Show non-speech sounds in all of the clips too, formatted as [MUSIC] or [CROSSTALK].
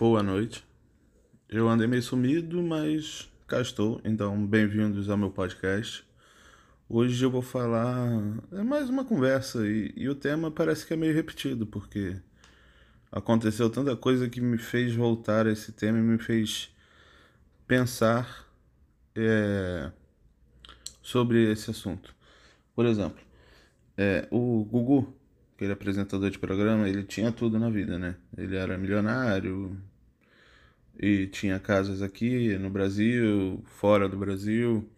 Boa noite. Eu andei meio sumido, mas cá estou. Então, bem-vindos ao meu podcast. Hoje eu vou falar. É mais uma conversa e, e, o tema parece que é meio repetido, porque aconteceu tanta coisa que me fez voltar a esse tema e me fez pensar é, sobre esse assunto. Por exemplo, é, o Gugu, aquele apresentador de programa, ele tinha tudo na vida, né? Ele era milionário e tinha casas aqui no Brasil, fora do Brasil.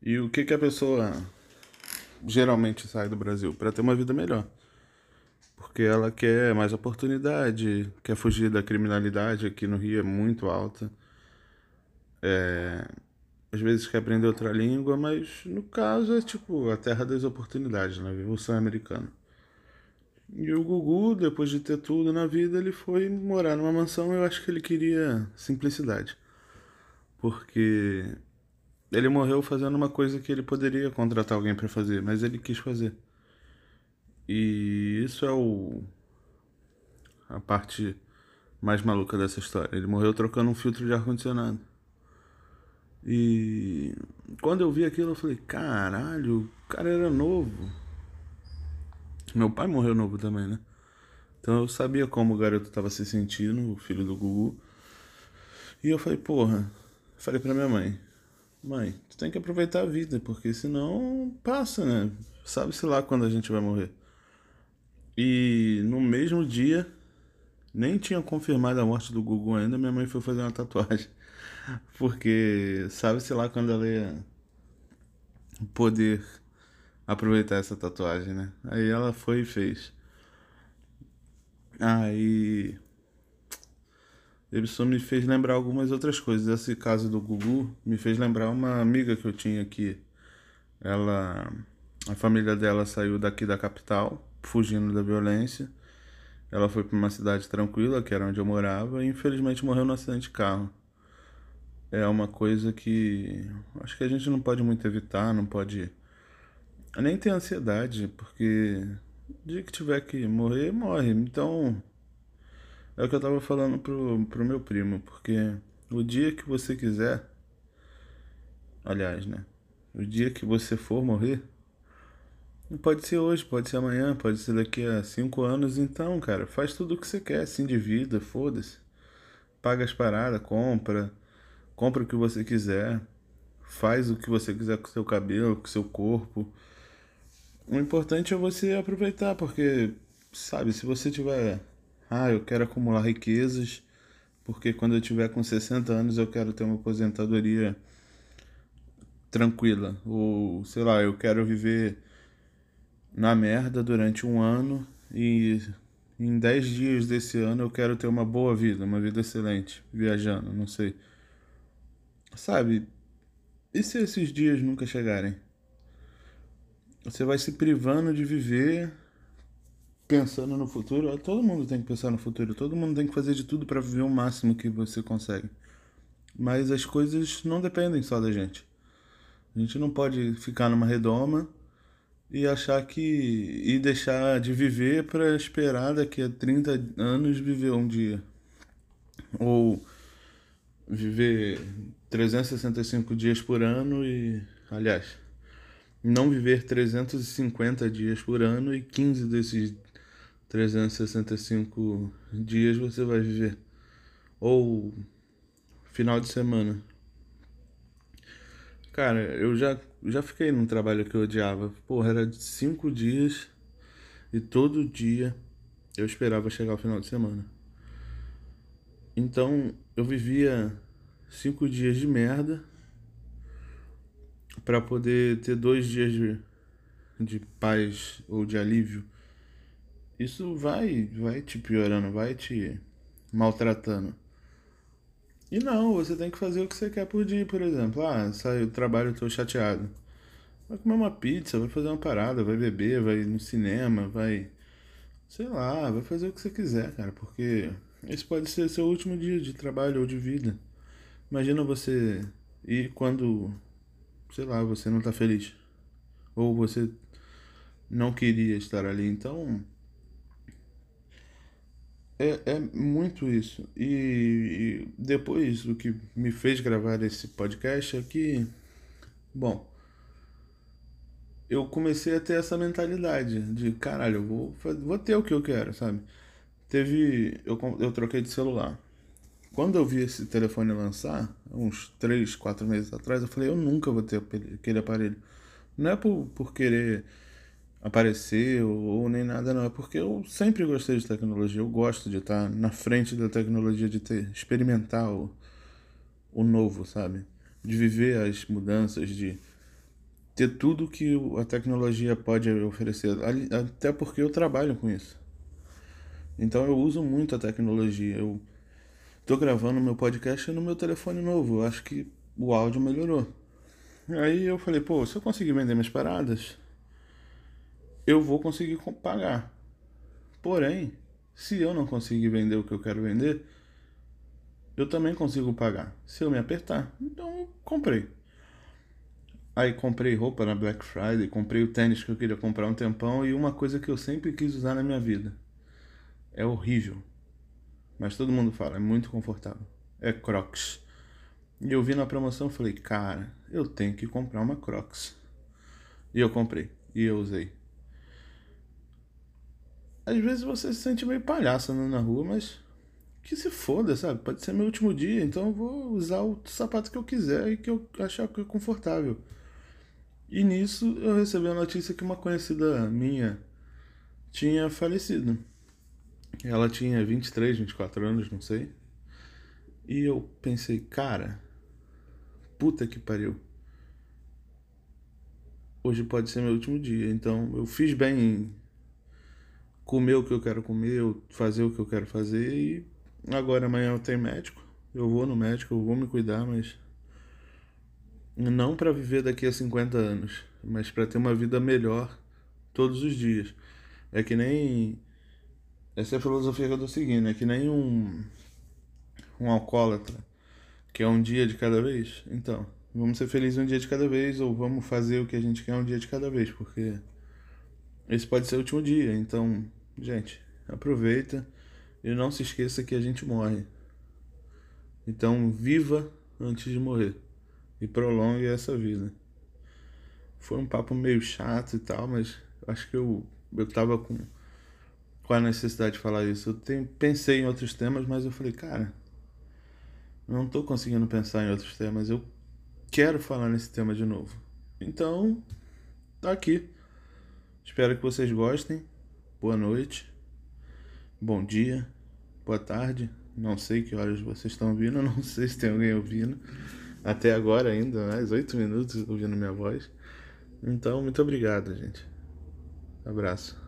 E o que que a pessoa geralmente sai do Brasil para ter uma vida melhor? Porque ela quer mais oportunidade, quer fugir da criminalidade aqui no Rio é muito alta. É, às vezes quer aprender outra língua, mas no caso é tipo a terra das oportunidades, né? O sonho americano. E o Gugu, depois de ter tudo na vida, ele foi morar numa mansão. Eu acho que ele queria simplicidade. Porque ele morreu fazendo uma coisa que ele poderia contratar alguém para fazer, mas ele quis fazer. E isso é o a parte mais maluca dessa história. Ele morreu trocando um filtro de ar condicionado. E quando eu vi aquilo, eu falei: caralho, o cara era novo. Meu pai morreu novo também, né? Então eu sabia como o garoto estava se sentindo, o filho do Gugu. E eu falei: porra, falei pra minha mãe: mãe, tu tem que aproveitar a vida, porque senão passa, né? Sabe-se lá quando a gente vai morrer. E no mesmo dia, nem tinha confirmado a morte do Gugu ainda, minha mãe foi fazer uma tatuagem. [LAUGHS] Porque sabe-se lá quando ela ia poder aproveitar essa tatuagem, né? Aí ela foi e fez. Aí. Isso me fez lembrar algumas outras coisas. Esse caso do Gugu me fez lembrar uma amiga que eu tinha aqui. Ela. A família dela saiu daqui da capital, fugindo da violência. Ela foi para uma cidade tranquila, que era onde eu morava, e infelizmente morreu no acidente de carro é uma coisa que acho que a gente não pode muito evitar, não pode nem ter ansiedade, porque dia que tiver que morrer, morre. Então, é o que eu tava falando pro, pro meu primo, porque o dia que você quiser, aliás, né? O dia que você for morrer, pode ser hoje, pode ser amanhã, pode ser daqui a cinco anos. Então, cara, faz tudo o que você quer, se endivida, foda-se. Paga as paradas, compra compra o que você quiser, faz o que você quiser com seu cabelo, com seu corpo. O importante é você aproveitar, porque, sabe, se você tiver, ah, eu quero acumular riquezas, porque quando eu tiver com 60 anos eu quero ter uma aposentadoria tranquila, ou sei lá, eu quero viver na merda durante um ano e em 10 dias desse ano eu quero ter uma boa vida, uma vida excelente, viajando, não sei. Sabe? E se esses dias nunca chegarem? Você vai se privando de viver pensando no futuro. Todo mundo tem que pensar no futuro, todo mundo tem que fazer de tudo para viver o máximo que você consegue. Mas as coisas não dependem só da gente. A gente não pode ficar numa redoma e achar que e deixar de viver para esperar daqui a 30 anos viver um dia. Ou viver 365 dias por ano e, aliás, não viver 350 dias por ano e 15 desses 365 dias você vai viver. Ou final de semana. Cara, eu já, já fiquei num trabalho que eu odiava. Porra, era de 5 dias e todo dia eu esperava chegar o final de semana. Então eu vivia cinco dias de merda para poder ter dois dias de, de paz ou de alívio. Isso vai, vai te piorando, vai te maltratando. E não, você tem que fazer o que você quer por dia, por exemplo. Ah, saiu do trabalho, tô chateado. Vai comer uma pizza, vai fazer uma parada, vai beber, vai no cinema, vai. Sei lá, vai fazer o que você quiser, cara, porque esse pode ser seu último dia de trabalho ou de vida. Imagina você ir quando, sei lá, você não tá feliz. Ou você não queria estar ali. Então, É, é muito isso. E, e depois o que me fez gravar esse podcast é que, bom, eu comecei a ter essa mentalidade de caralho, eu vou, vou ter o que eu quero, sabe? Teve. Eu, eu troquei de celular. Quando eu vi esse telefone lançar, uns 3, 4 meses atrás, eu falei, eu nunca vou ter aquele aparelho. Não é por, por querer aparecer ou, ou, nem nada, não. É porque eu sempre gostei de tecnologia. Eu gosto de estar na frente da tecnologia, de ter, experimentar o, o novo, sabe? De viver as mudanças, de ter tudo que a tecnologia pode oferecer. Até porque eu trabalho com isso. Então eu uso muito a tecnologia. Eu tô gravando meu podcast no meu telefone novo. Acho que o áudio melhorou. Aí eu falei, pô, se eu conseguir vender minhas paradas, eu vou conseguir pagar. Porém, se eu não conseguir vender o que eu quero vender, eu também consigo pagar. Se eu me apertar. Então eu comprei. Aí comprei roupa na Black Friday, comprei o tênis que eu queria comprar um tempão e uma coisa que eu sempre quis usar na minha vida. É horrível. Mas todo mundo fala, é muito confortável. É Crocs. E eu vi na promoção falei, cara, eu tenho que comprar uma Crocs. E eu comprei. E eu usei. Às vezes você se sente meio palhaço andando na rua, mas que se foda, sabe? Pode ser meu último dia, então eu vou usar o sapato que eu quiser e que eu achar que é confortável. E nisso eu recebi a notícia que uma conhecida minha tinha falecido. Ela tinha 23, 24 anos, não sei. E eu pensei, cara, puta que pariu. Hoje pode ser meu último dia, então eu fiz bem em comer o que eu quero comer, fazer o que eu quero fazer e agora amanhã eu tenho médico. Eu vou no médico, eu vou me cuidar, mas não para viver daqui a 50 anos, mas para ter uma vida melhor todos os dias. É que nem essa é a filosofia que eu tô seguindo, é que nem um um alcoólatra, que é um dia de cada vez. Então, vamos ser felizes um dia de cada vez ou vamos fazer o que a gente quer um dia de cada vez, porque esse pode ser o último dia. Então, gente, aproveita e não se esqueça que a gente morre. Então, viva antes de morrer e prolongue essa vida. Foi um papo meio chato e tal, mas acho que eu, eu tava com, com a necessidade de falar isso. Eu pensei em outros temas, mas eu falei, cara, não tô conseguindo pensar em outros temas. Eu quero falar nesse tema de novo. Então, tá aqui. Espero que vocês gostem. Boa noite. Bom dia. Boa tarde. Não sei que horas vocês estão ouvindo, [LAUGHS] não sei se tem alguém ouvindo até agora ainda, mais oito minutos ouvindo minha voz. Então, muito obrigado, gente. Abraço.